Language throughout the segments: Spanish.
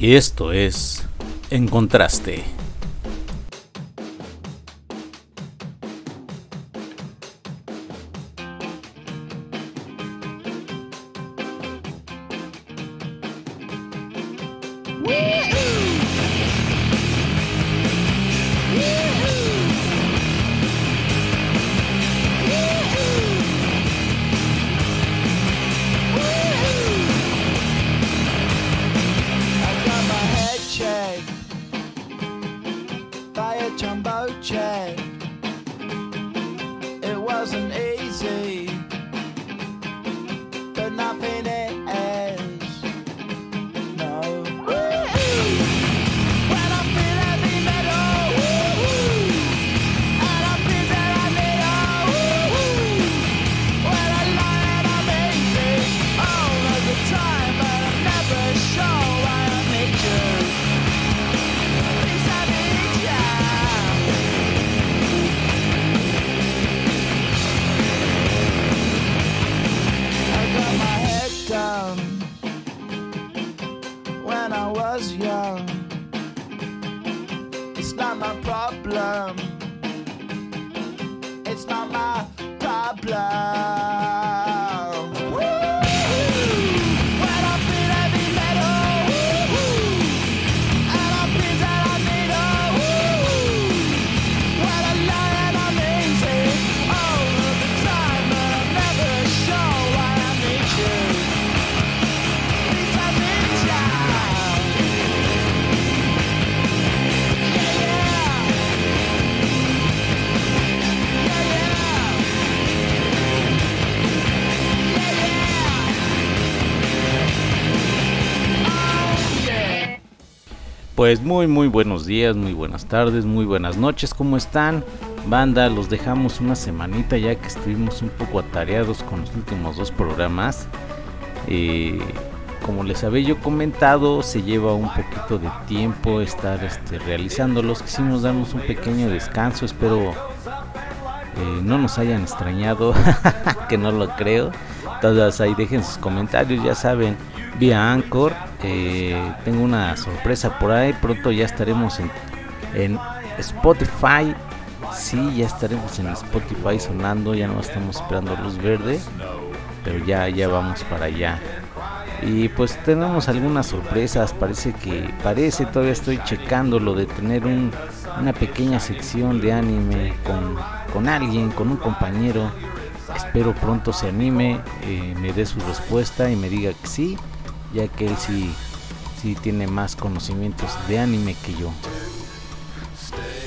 Y esto es En Contraste. Pues muy muy buenos días, muy buenas tardes, muy buenas noches, ¿cómo están? Banda, los dejamos una semanita ya que estuvimos un poco atareados con los últimos dos programas. Eh, como les había yo comentado, se lleva un poquito de tiempo estar este, realizándolos. Quisimos darnos un pequeño descanso, espero eh, no nos hayan extrañado, que no lo creo. Todas ahí dejen sus comentarios, ya saben, vía Anchor eh, tengo una sorpresa por ahí. Pronto ya estaremos en, Spotify. Sí, ya estaremos en Spotify sonando. Ya no estamos esperando luz verde. Pero ya, ya vamos para allá. Y pues tenemos algunas sorpresas. Parece que, parece, todavía estoy checando lo de tener una pequeña sección de anime con, con alguien, con un compañero. Espero pronto se anime, eh, me dé su respuesta y me diga que sí ya que él sí, sí tiene más conocimientos de anime que yo.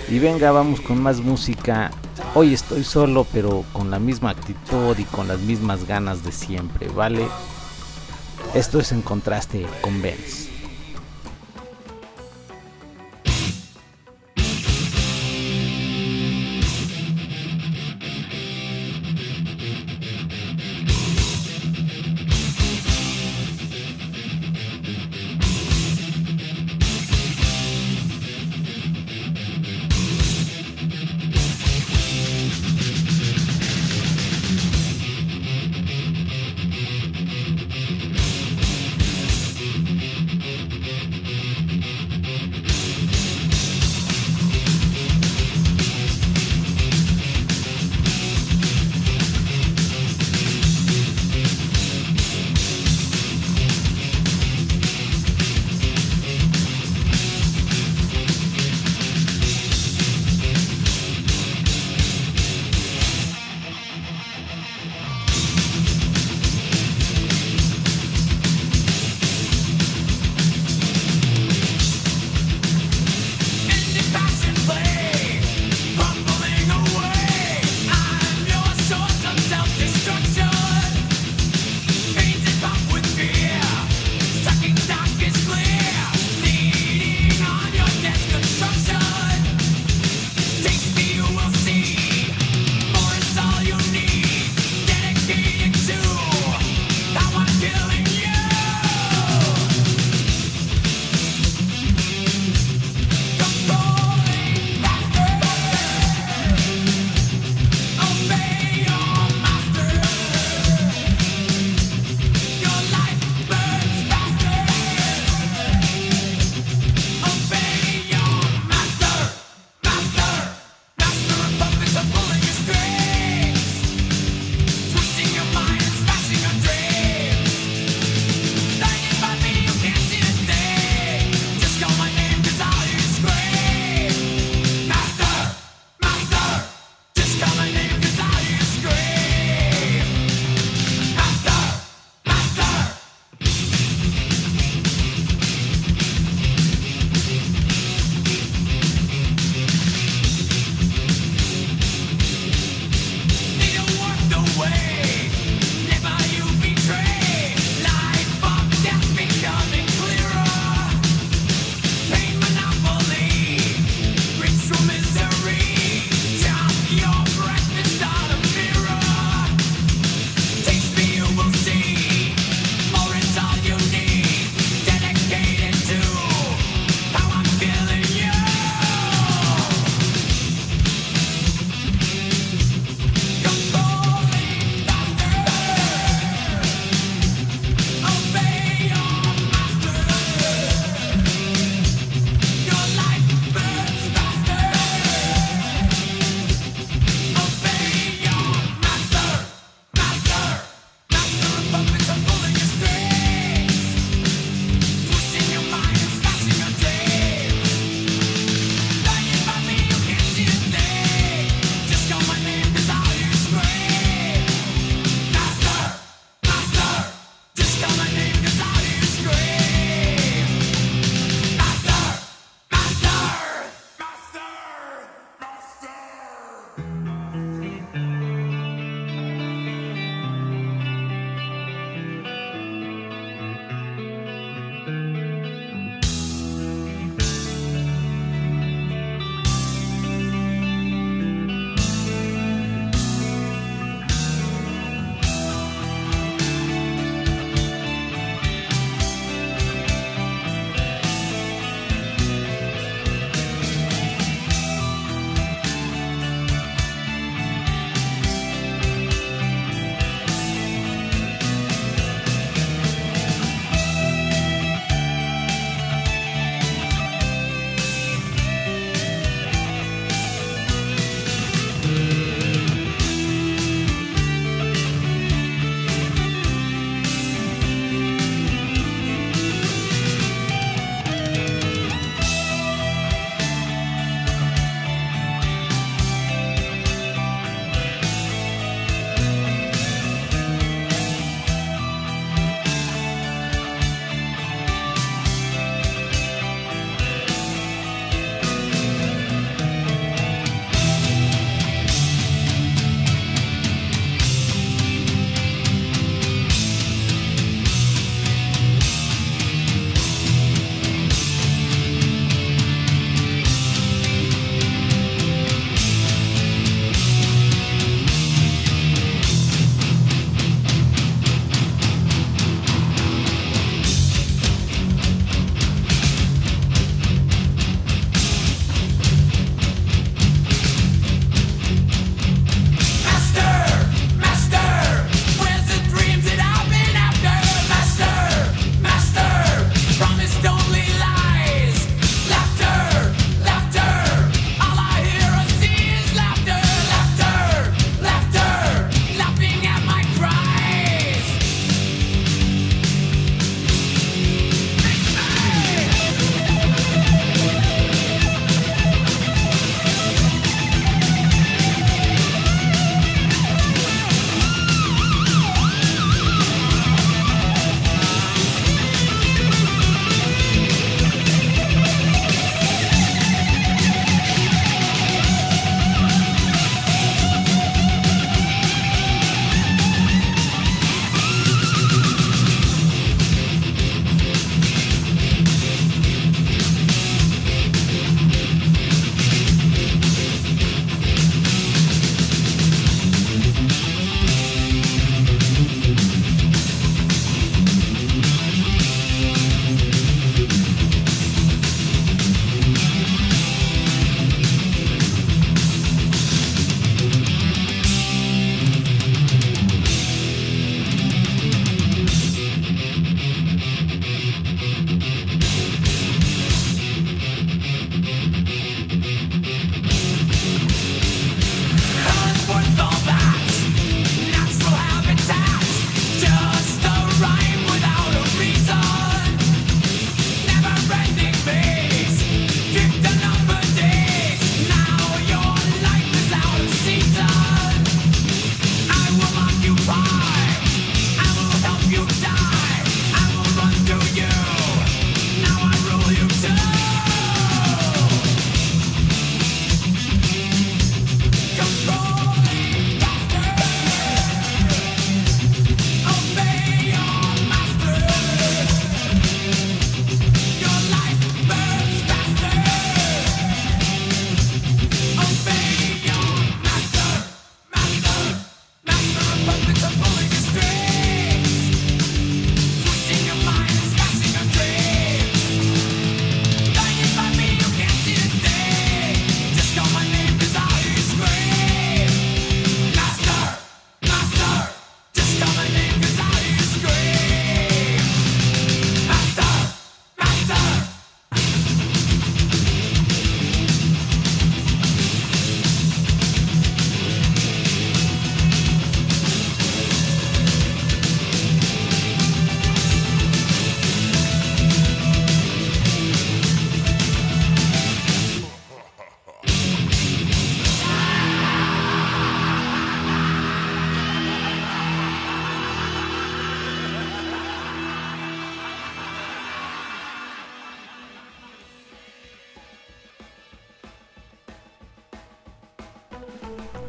Y venga, vamos con más música. Hoy estoy solo, pero con la misma actitud y con las mismas ganas de siempre, ¿vale? Esto es en contraste con Benz.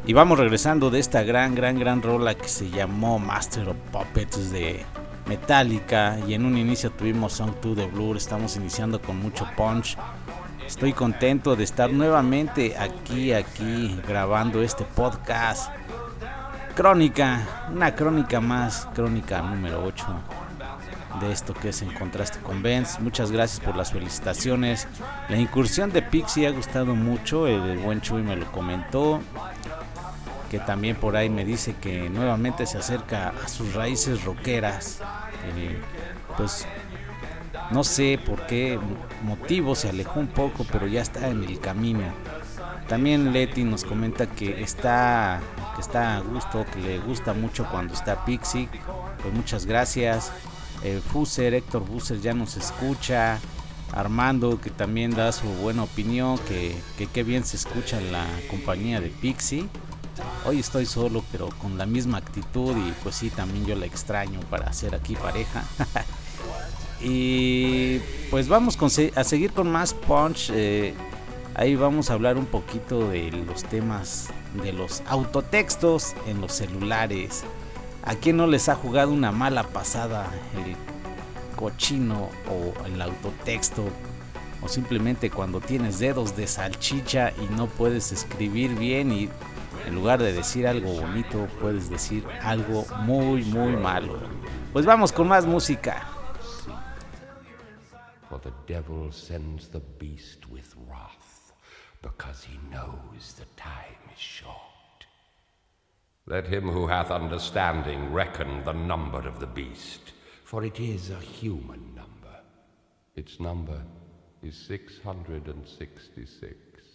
Y vamos regresando de esta gran, gran, gran rola que se llamó Master of Puppets de Metallica. Y en un inicio tuvimos Song 2 de Blur. Estamos iniciando con mucho punch. Estoy contento de estar nuevamente aquí, aquí grabando este podcast. Crónica, una crónica más, crónica número 8 de esto que es En Contraste con Benz. Muchas gracias por las felicitaciones. La incursión de Pixie ha gustado mucho, el buen Chuy me lo comentó que también por ahí me dice que nuevamente se acerca a sus raíces rockeras. Eh, pues no sé por qué motivo se alejó un poco, pero ya está en el camino. También Leti nos comenta que está, que está a gusto, que le gusta mucho cuando está Pixie. Pues muchas gracias. Eh, Fuser, Héctor Fuser ya nos escucha. Armando que también da su buena opinión, que qué bien se escucha la compañía de Pixie. Hoy estoy solo, pero con la misma actitud y pues sí, también yo la extraño para hacer aquí pareja. y pues vamos a seguir con más punch. Eh, ahí vamos a hablar un poquito de los temas de los autotextos en los celulares. ¿A quién no les ha jugado una mala pasada el cochino o el autotexto? O simplemente cuando tienes dedos de salchicha y no puedes escribir bien y en lugar de decir algo bonito, puedes decir algo muy, muy malo. Pues vamos con más música. For the devil sends the beast with wrath, because he knows the time is short. Let him who hath understanding reckon the number of the beast, for it is a human number. Its number is 666.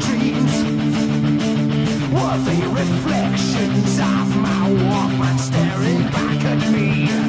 dreams were the reflections of my Walkman staring back at me.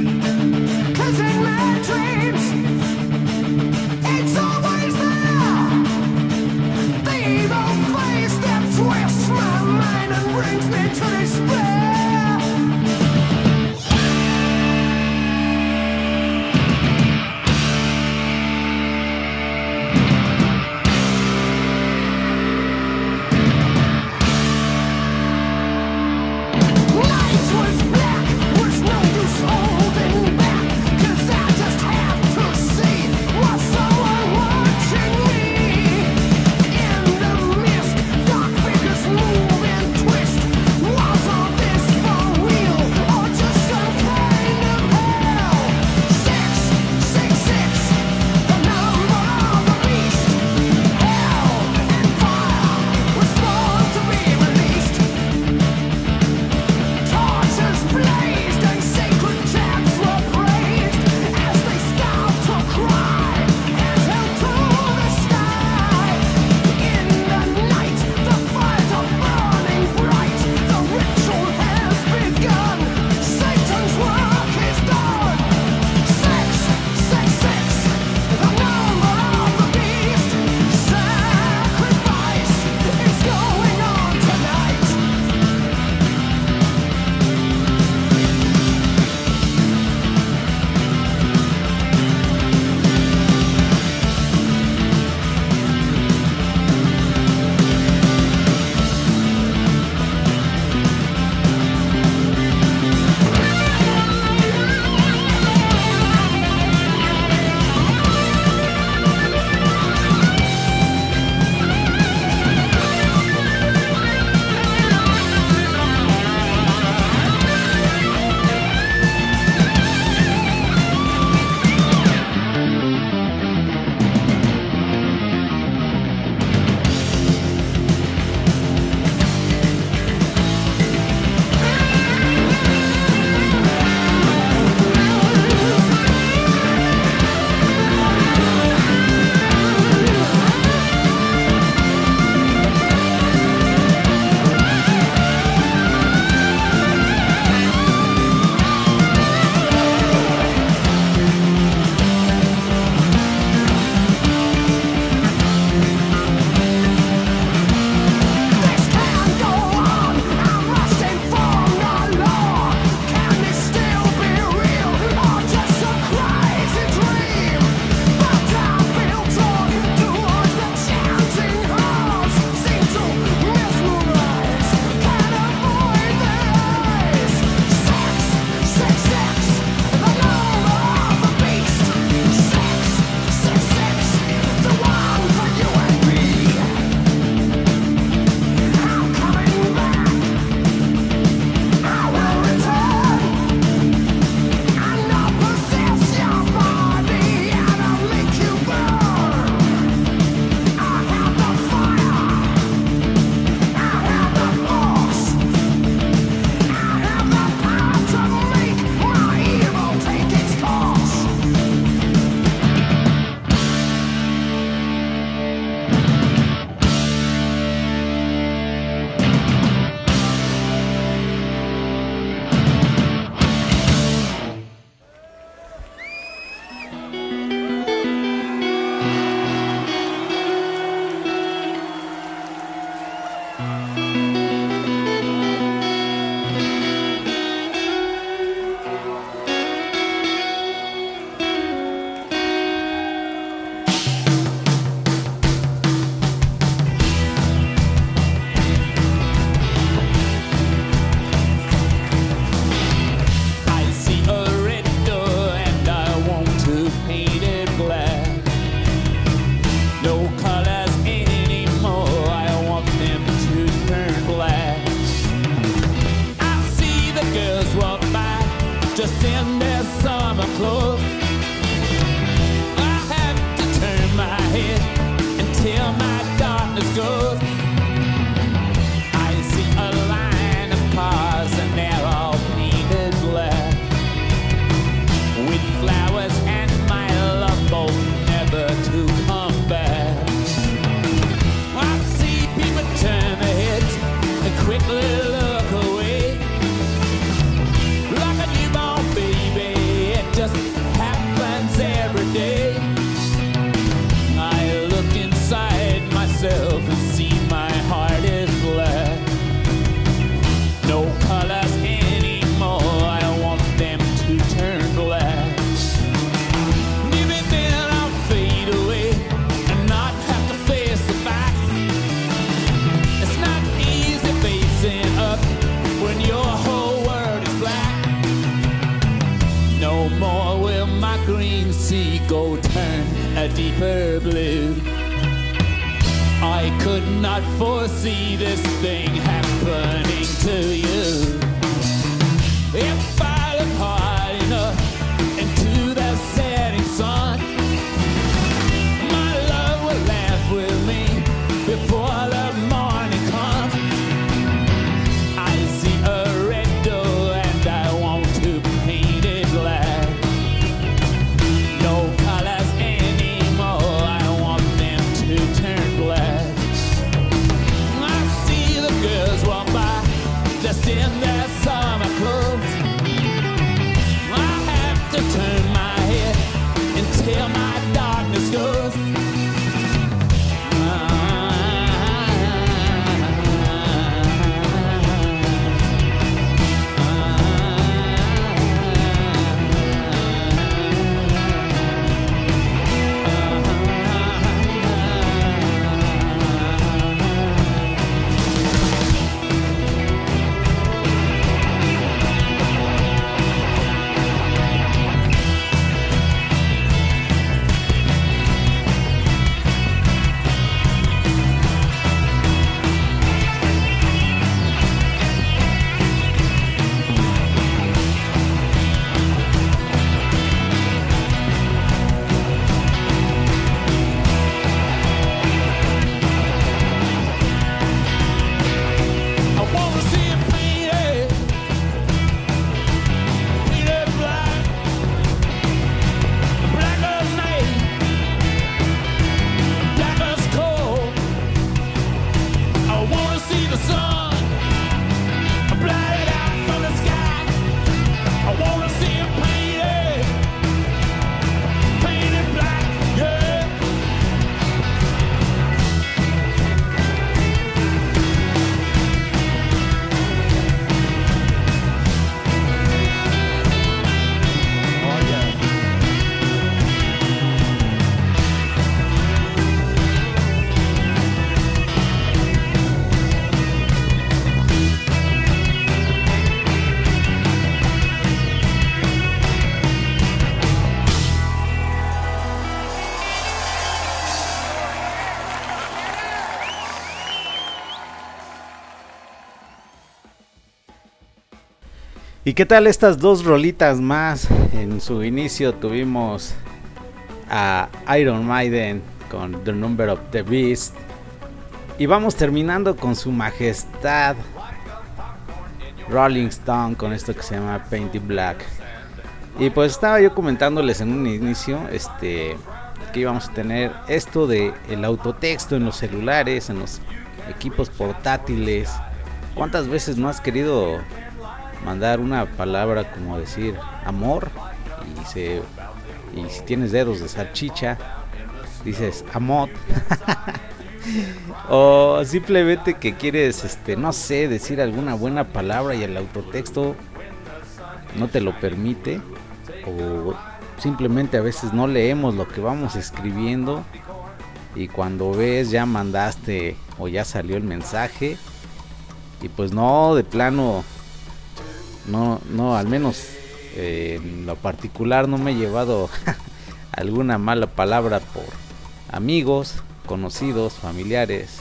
Qué tal estas dos rolitas más? En su inicio tuvimos a Iron Maiden con The Number of the Beast. Y vamos terminando con su majestad Rolling Stone con esto que se llama Painted Black. Y pues estaba yo comentándoles en un inicio este que íbamos a tener esto de autotexto en los celulares, en los equipos portátiles. ¿Cuántas veces no has querido mandar una palabra como decir amor y se y si tienes dedos de salchicha dices amot o simplemente que quieres este no sé decir alguna buena palabra y el autotexto no te lo permite o simplemente a veces no leemos lo que vamos escribiendo y cuando ves ya mandaste o ya salió el mensaje y pues no de plano no, no, al menos eh, en lo particular no me he llevado alguna mala palabra por amigos, conocidos, familiares,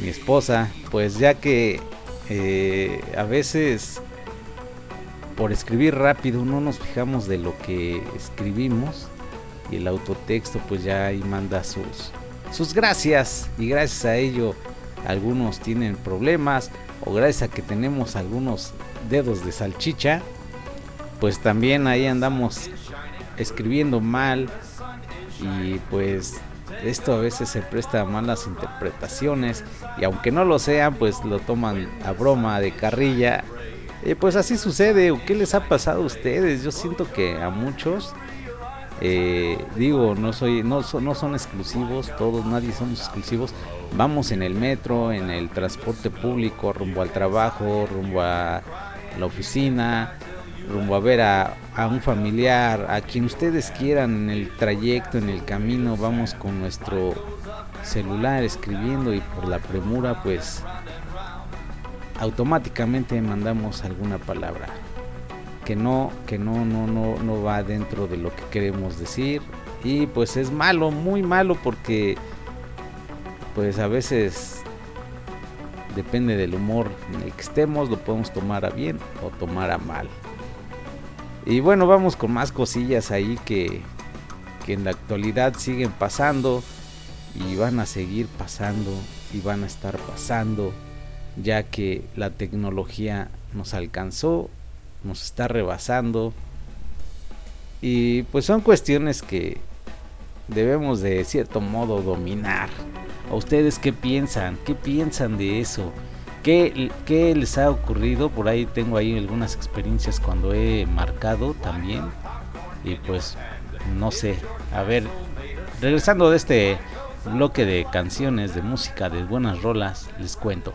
mi esposa, pues ya que eh, a veces por escribir rápido no nos fijamos de lo que escribimos y el autotexto pues ya ahí manda sus, sus gracias. Y gracias a ello algunos tienen problemas o gracias a que tenemos algunos dedos de salchicha, pues también ahí andamos escribiendo mal y pues esto a veces se presta a malas interpretaciones y aunque no lo sean, pues lo toman a broma, de carrilla. Y pues así sucede, ¿o qué les ha pasado a ustedes? Yo siento que a muchos eh, digo, no soy, no no son exclusivos, todos, nadie somos exclusivos. Vamos en el metro, en el transporte público, rumbo al trabajo, rumbo a la oficina, rumbo a ver a, un familiar, a quien ustedes quieran en el trayecto, en el camino, vamos con nuestro celular escribiendo y por la premura pues automáticamente mandamos alguna palabra que no, que no, no, no, no va dentro de lo que queremos decir. Y pues es malo, muy malo porque pues a veces depende del humor en el que estemos, lo podemos tomar a bien o tomar a mal. Y bueno, vamos con más cosillas ahí que, que en la actualidad siguen pasando y van a seguir pasando y van a estar pasando ya que la tecnología nos alcanzó, nos está rebasando y pues son cuestiones que debemos de cierto modo dominar. ¿A ustedes qué piensan? ¿Qué piensan de eso? ¿Qué, ¿Qué, les ha ocurrido? Por ahí tengo ahí algunas experiencias cuando he marcado también. Y pues no sé. A ver, regresando de este bloque de canciones, de música, de buenas rolas, les cuento.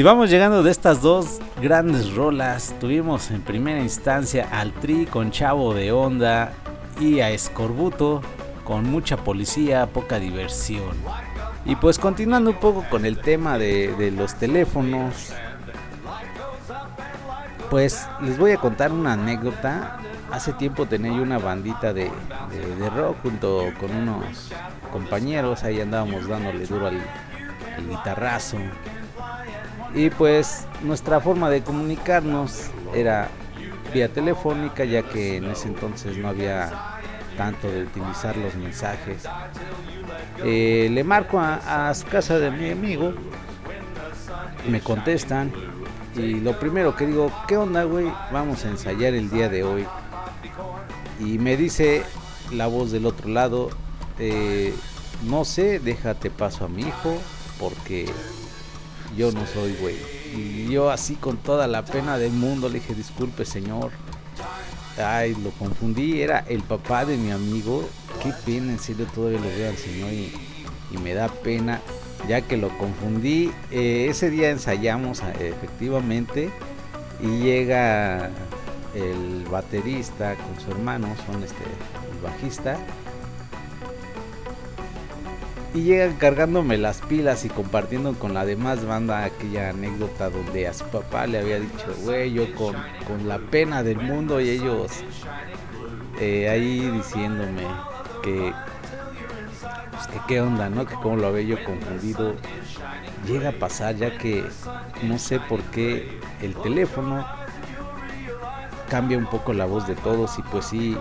Y vamos llegando de estas dos grandes rolas. Tuvimos en primera instancia al Tri con Chavo de Onda y a Escorbuto con mucha policía, poca diversión. Y pues continuando un poco con el tema de, los teléfonos, pues les voy a contar una anécdota. Hace tiempo tenía yo una bandita de, rock junto con unos compañeros, ahí andábamos dándole duro al, al guitarrazo. Y pues nuestra forma de comunicarnos era vía telefónica, ya que en ese entonces no había tanto de utilizar los mensajes. Eh, le marco a, casa de mi amigo, me contestan y lo primero que digo, ¿qué onda, güey? Vamos a ensayar el día de hoy. Y me dice la voz del otro lado, eh, no sé, déjate paso a mi hijo porque yo no soy güey. Y yo así con toda la pena del mundo le dije, disculpe señor. Ay, lo confundí, era el papá de mi amigo. Qué pena, en serio, todavía lo veo al señor y, me da pena, ya que lo confundí. Eh, ese día ensayamos efectivamente y llega el baterista con su hermano, son este, el bajista y llegan cargándome las pilas y compartiendo con la demás banda aquella anécdota donde a su papá le había dicho, güey, yo con, la pena del mundo y ellos eh, ahí diciéndome que, pues, que qué onda, ¿no? Que como lo había yo confundido. Llega a pasar ya que no sé por qué el teléfono cambia un poco la voz de todos y pues sí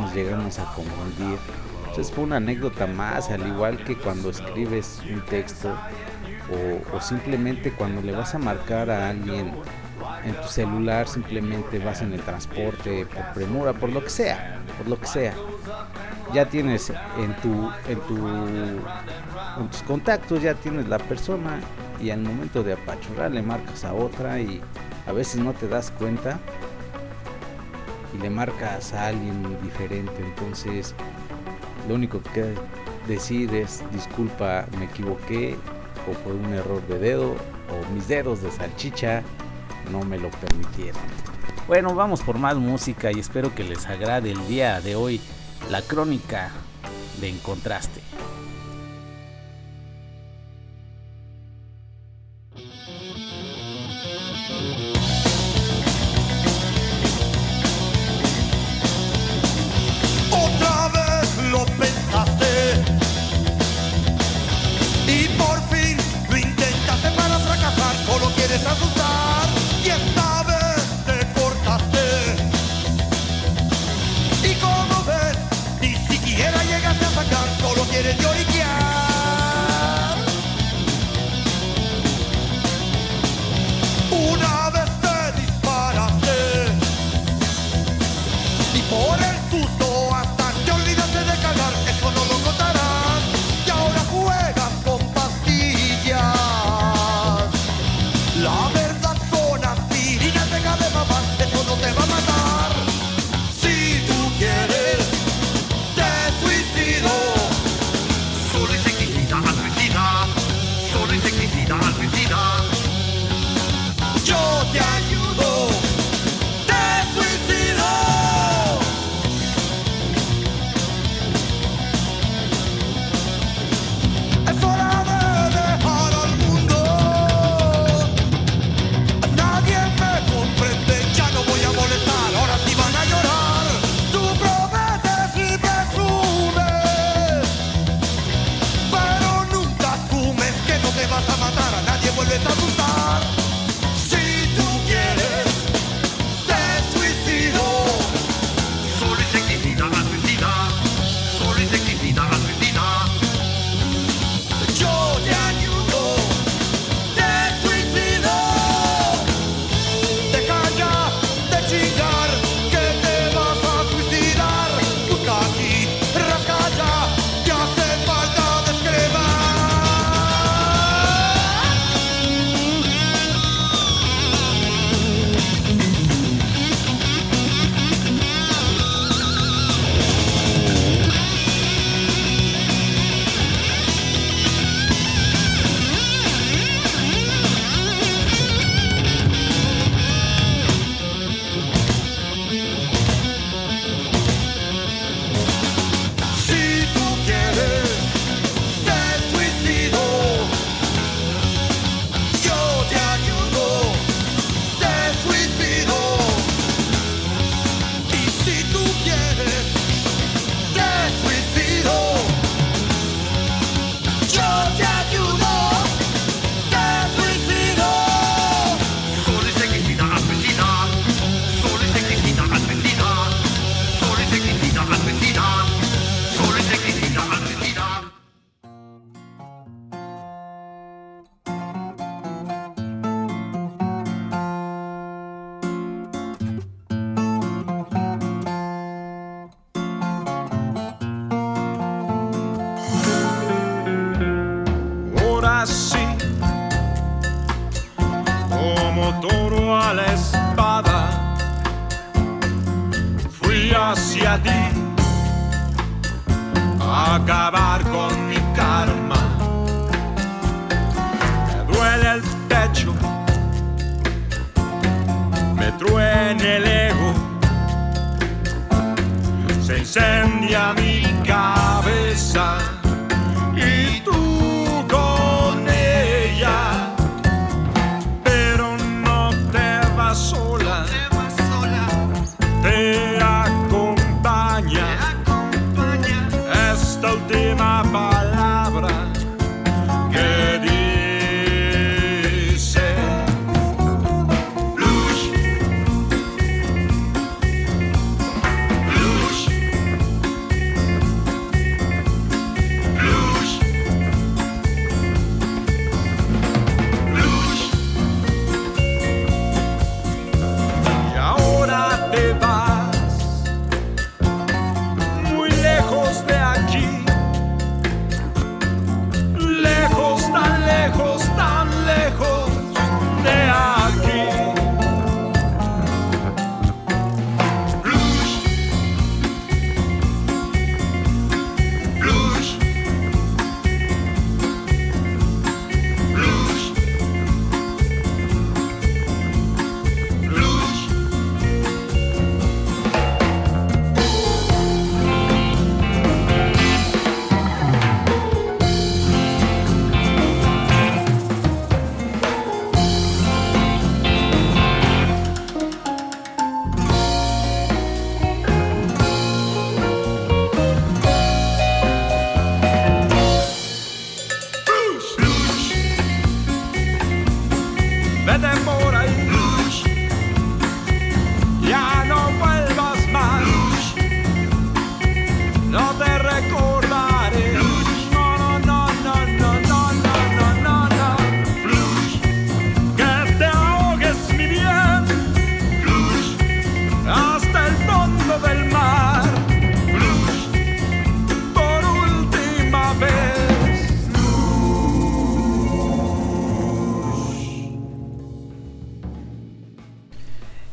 nos llegamos a confundir. Entonces fue una anécdota más, al igual que cuando escribes un texto o, simplemente cuando le vas a marcar a alguien en tu celular, simplemente vas en el transporte, por premura, por lo que sea, por lo que sea. Ya tienes en tu, en tu, en tus contactos, ya tienes la persona y al momento de apachurrar le marcas a otra y a veces no te das cuenta y le marcas a alguien diferente. Entonces lo único que decir es disculpa, me equivoqué o fue un error de dedo o mis dedos de salchicha no me lo permitieron. Bueno, vamos por más música y espero que les agrade el día de hoy la crónica de Encontraste. Una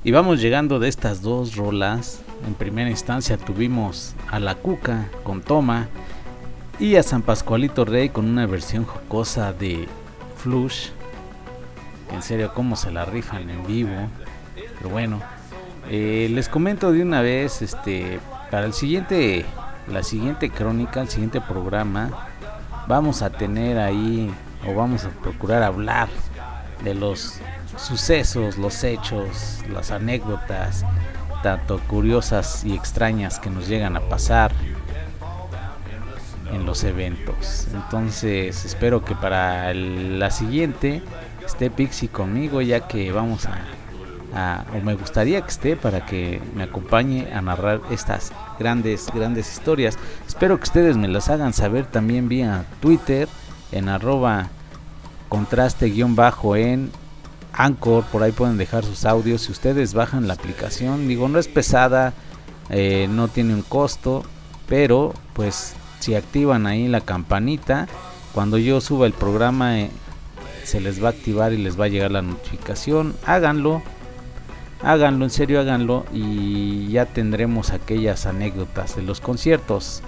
Y vamos llegando de estas dos rolas. En primera instancia tuvimos a La Cuca con Toma y a San Pascualito Rey con una versión jocosa de Flush. En serio, cómo se la rifan en vivo. Pero bueno, eh, les comento de una vez, este, para el siguiente, la siguiente crónica, el siguiente programa, vamos a tener ahí o vamos a procurar hablar de los sucesos, los hechos, las anécdotas, tanto curiosas y extrañas que nos llegan a pasar en los eventos. Entonces espero que para la siguiente esté Pixie conmigo ya que vamos a, a- o me gustaría que esté para que me acompañe a narrar estas grandes, grandes historias. Espero que ustedes me las hagan saber también vía Twitter en arroba contraste guion bajo en Anchor, por ahí pueden dejar sus audios. Si ustedes bajan la aplicación, digo, no es pesada, eh, no tiene un costo, pero pues si activan ahí la campanita, cuando yo suba el programa eh, se les va a activar y les va a llegar la notificación. Háganlo, háganlo, en serio háganlo y ya tendremos aquellas anécdotas de los conciertos.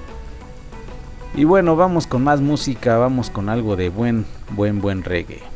Y bueno, vamos con más música, vamos con algo de buen, buen, buen reggae.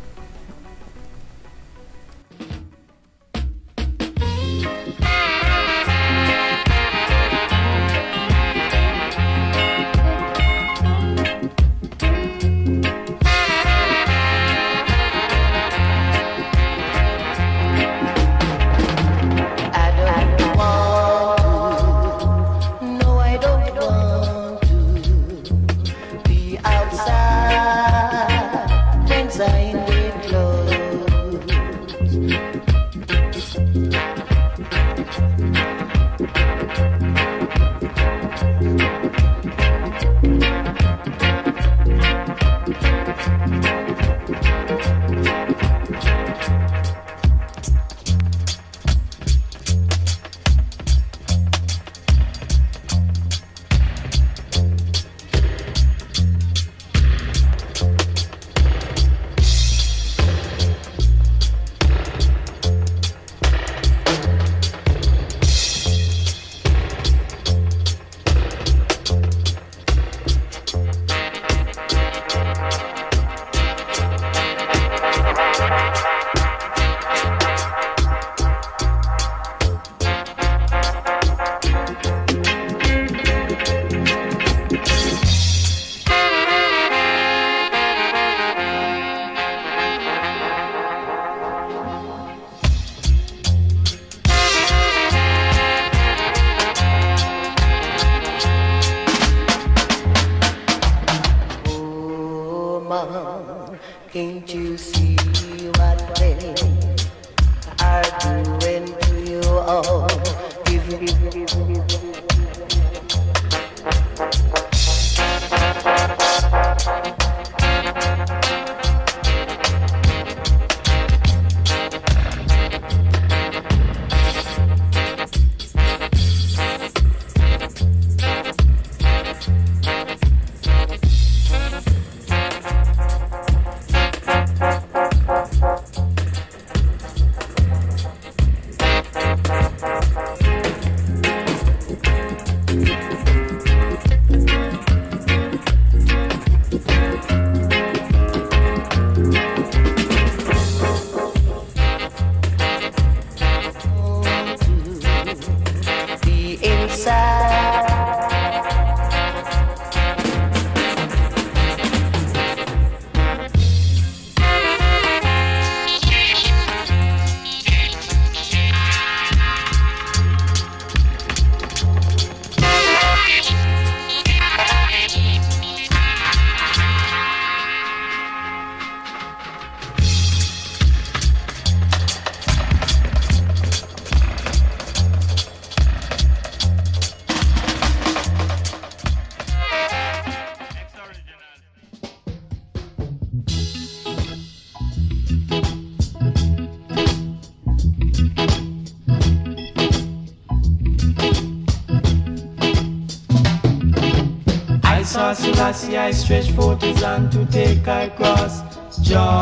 I saw Selassie, I stretch forth his hand to take I cross Jordan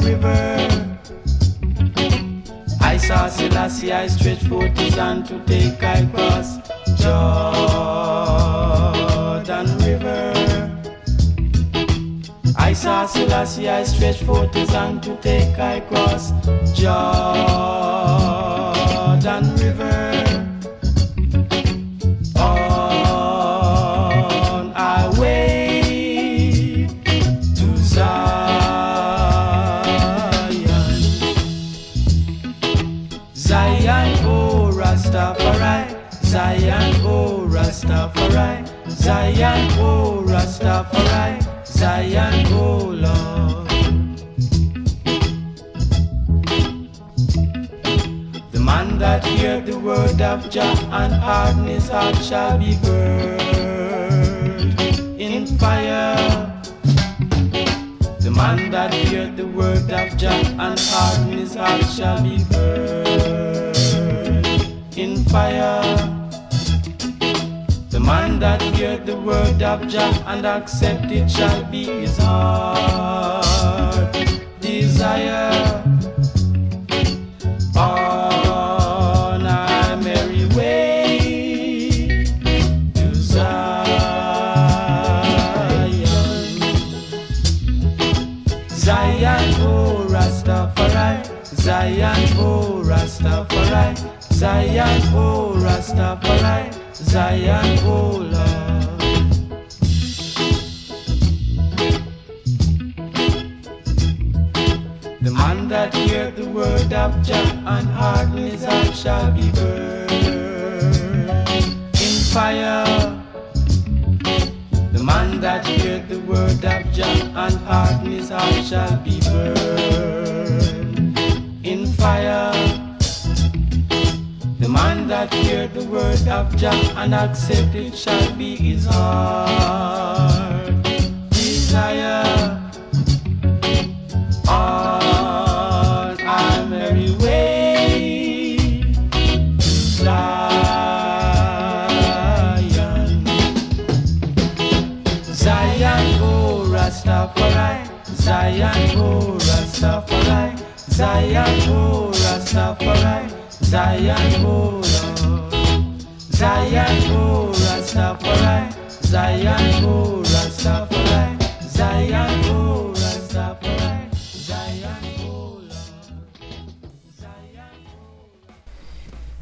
River. I saw Selassie, I stretch forth his hand to take I cross Jordan River. I saw Selassie, I stretch forth his hand to take I cross Jordan River. Zion, oh Lord. The man that hear the word of Jah and harden his heart shall be burned in fire. The man that hear the word of Jah and harden his heart shall be burned in fire. Man that hear the word of Jah and accept it shall be his heart. Desire. On our merry way. To Zion. Zion, oh Rastafari, Zion, oh Rastafari, Zion, oh Rastafari, Zion, oh Lord. The man that hear the word of Jah and harden his heart shall be burned in fire. The man that hear the word of Jah and harden his heart shall be that hear the word of Jah and accept it shall be his heart. Desire. On our merry way. Zion. Zion, oh Rastafari, Zion, oh Rastafari, Zion, oh Rastafari, Zion, oh Lord.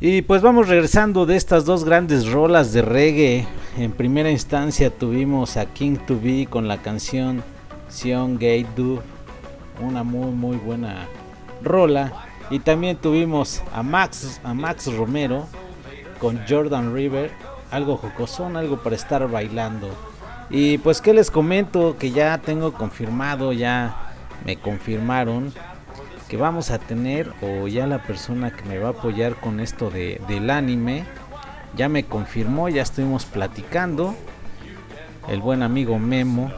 Y pues vamos regresando de estas dos grandes rolas de reggae. En primera instancia tuvimos a King to Be con la canción Sion Gate Do, una muy muy buena rola. Y también tuvimos a Max, a Max Romero con Jordan River, algo jocosón, algo para estar bailando. Y pues que les comento que ya tengo confirmado, ya me confirmaron que vamos a tener o ya la persona que me va a apoyar con esto de, del anime ya me confirmó, ya estuvimos platicando. El buen amigo Memo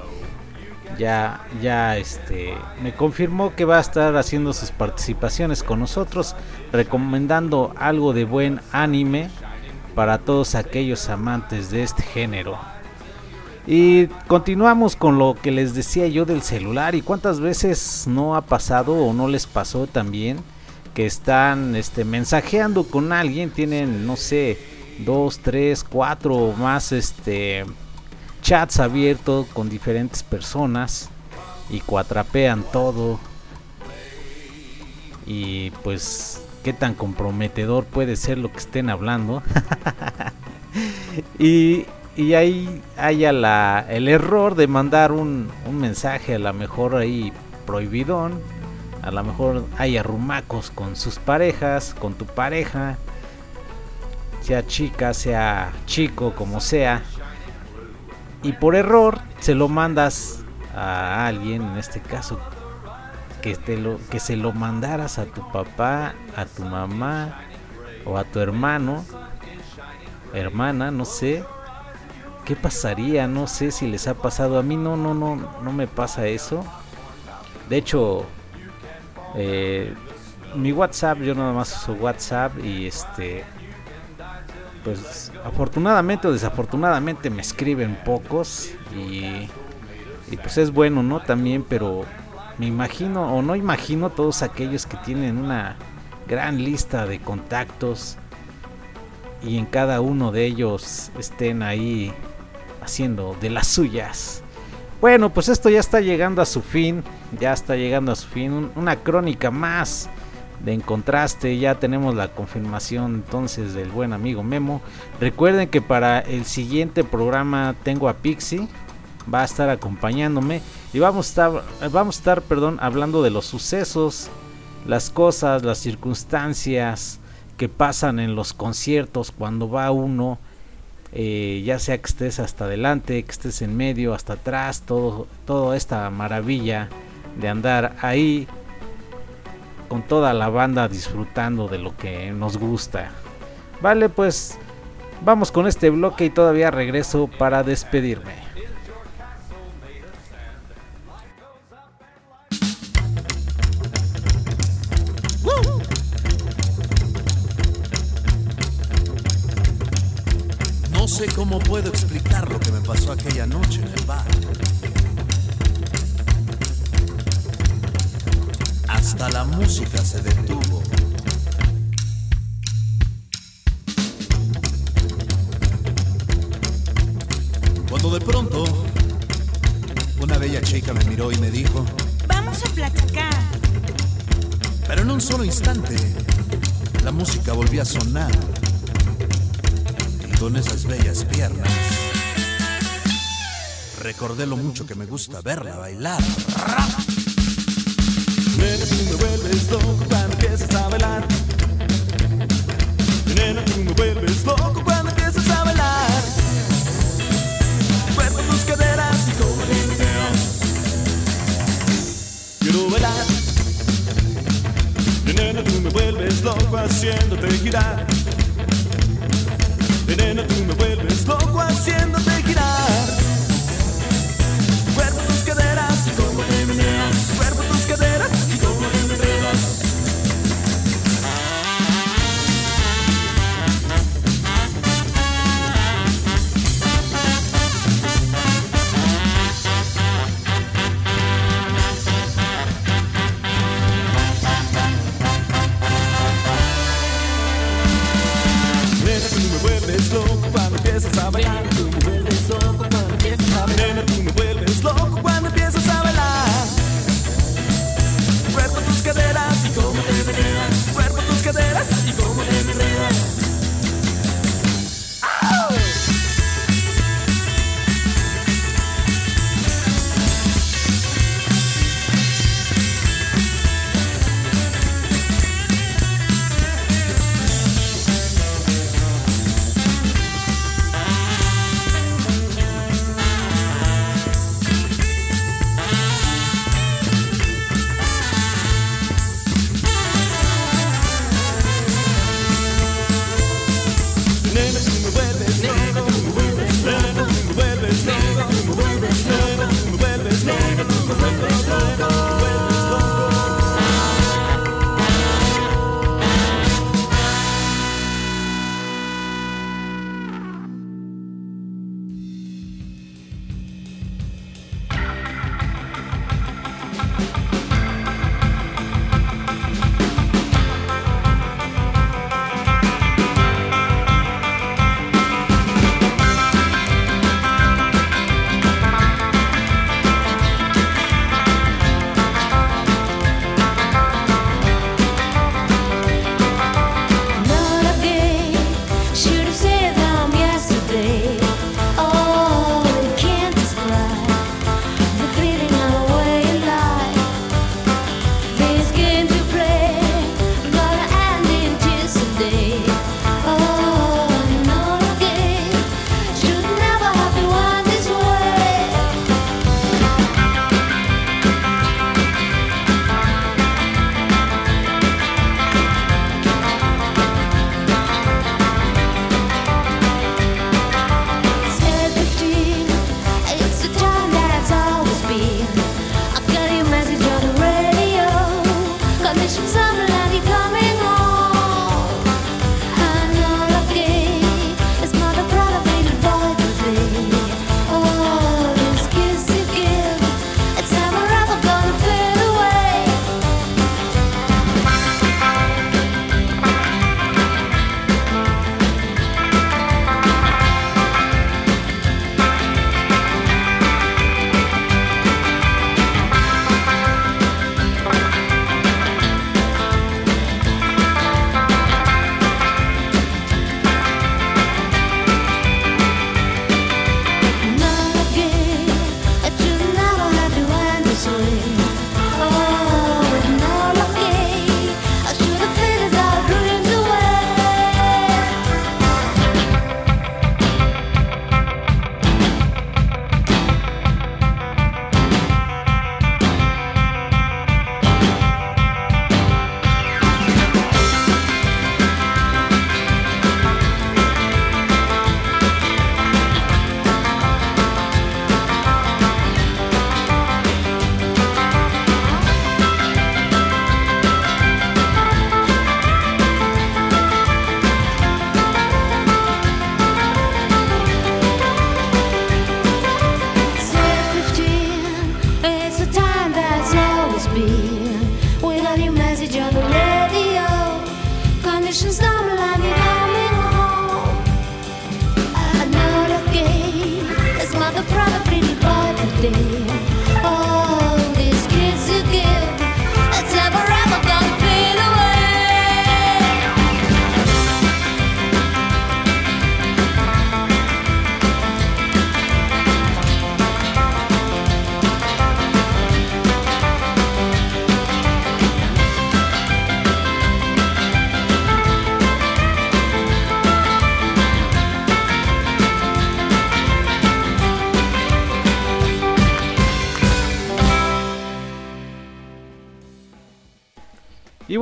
ya ya este me confirmó que va a estar haciendo sus participaciones con nosotros recomendando algo de buen anime para todos aquellos amantes de este género. Y continuamos con lo que les decía yo del celular y cuántas veces no ha pasado o no les pasó también que están este, mensajeando con alguien, tienen no sé, dos, tres, cuatro o más este, chats abiertos con diferentes personas y cuatrapean todo. Y pues qué tan comprometedor puede ser lo que estén hablando. y y ahí haya la, el error de mandar un, un mensaje a lo mejor ahí prohibidón. A lo mejor hay arrumacos con sus parejas, con tu pareja, sea chica, sea chico, como sea. Y por error se lo mandas a alguien, en este caso, que, te lo, que se lo mandaras a tu papá, a tu mamá o a tu hermano, hermana, no sé ¿Qué pasaría? No sé si les ha pasado. A mí no, no, no, no me pasa eso. De hecho, eh, mi WhatsApp, yo nada más uso WhatsApp y este, pues afortunadamente o desafortunadamente me escriben pocos y, y pues es bueno, ¿no? También, pero me imagino o no imagino todos aquellos que tienen una gran lista de contactos y en cada uno de ellos estén ahí haciendo de las suyas. Bueno, pues esto ya está llegando a su fin, ya está llegando a su fin, una crónica más de Encontraste, ya tenemos la confirmación entonces del buen amigo Memo. Recuerden que para el siguiente programa tengo a Pixie, va a estar acompañándome y vamos a estar, vamos a estar perdón, hablando de los sucesos, las cosas, las circunstancias que pasan en los conciertos cuando va uno eh, ya sea que estés hasta adelante, que estés en medio, hasta atrás, todo, toda esta maravilla de andar ahí con toda la banda disfrutando de lo que nos gusta. Vale, pues vamos con este bloque y todavía regreso para despedirme. Pasó aquella noche en el bar. Hasta la música se detuvo. Cuando de pronto una bella chica me miró y me dijo, Vamos a platicar. pero en un solo instante la música volvió a sonar y con esas bellas piernas recordé mucho que me gusta verla bailar. Nena, tú me vuelves loco cuando empiezas a bailar. Nena, tú me vuelves loco cuando empiezas a bailar. Cuerpo tus caderas y como limpias. Quiero bailar. Nena, tú me vuelves loco haciéndote girar. Nena, tú me vuelves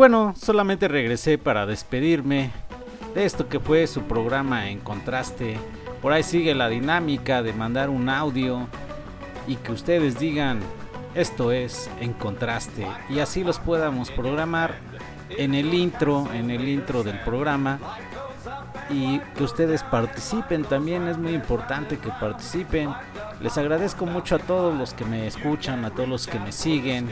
bueno, solamente regresé para despedirme de esto que fue su programa en contraste. Por ahí sigue la dinámica de mandar un audio y que ustedes digan esto es en contraste y así los podamos programar en el intro, en el intro del programa y que ustedes participen también es muy importante que participen. Les agradezco mucho a todos los que me escuchan, a todos los que me siguen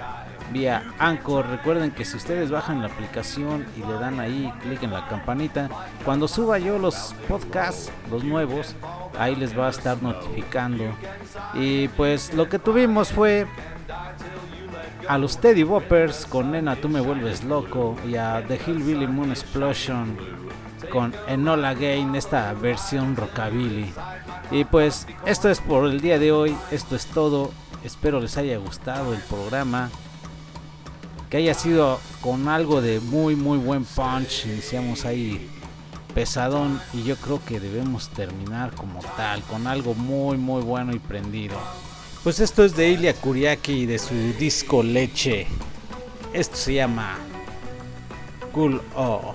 vía Anchor. Recuerden que si ustedes bajan la aplicación y le dan ahí clic en la campanita, cuando suba yo los podcasts, los nuevos, ahí les va a estar notificando. Y pues lo que tuvimos fue a los Teddy Boppers con Nena Tú Me Vuelves Loco y a The Hillbilly Moon Explosion con Enola Gain, esta versión rockabilly. Y pues esto es por el día de hoy, esto es todo. Espero les haya gustado el programa. Que haya sido con algo de muy muy buen punch. Iniciamos ahí pesadón y yo creo que debemos terminar como tal, con algo muy muy bueno y prendido. Pues esto es de Ilya Kuriaki y de su disco Leche. Esto se llama Cool O.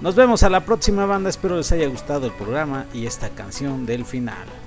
Nos vemos a la próxima banda, espero les haya gustado el programa y esta canción del final.